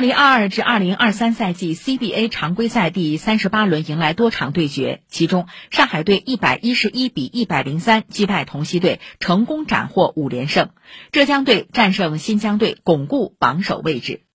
二零二二至二零二三赛季 cba 常规赛第三十八轮迎来多场对决其中上海队一百一十一比一百零三击败同曦队成功斩获五连胜。浙江队战胜新疆队巩固榜首位置。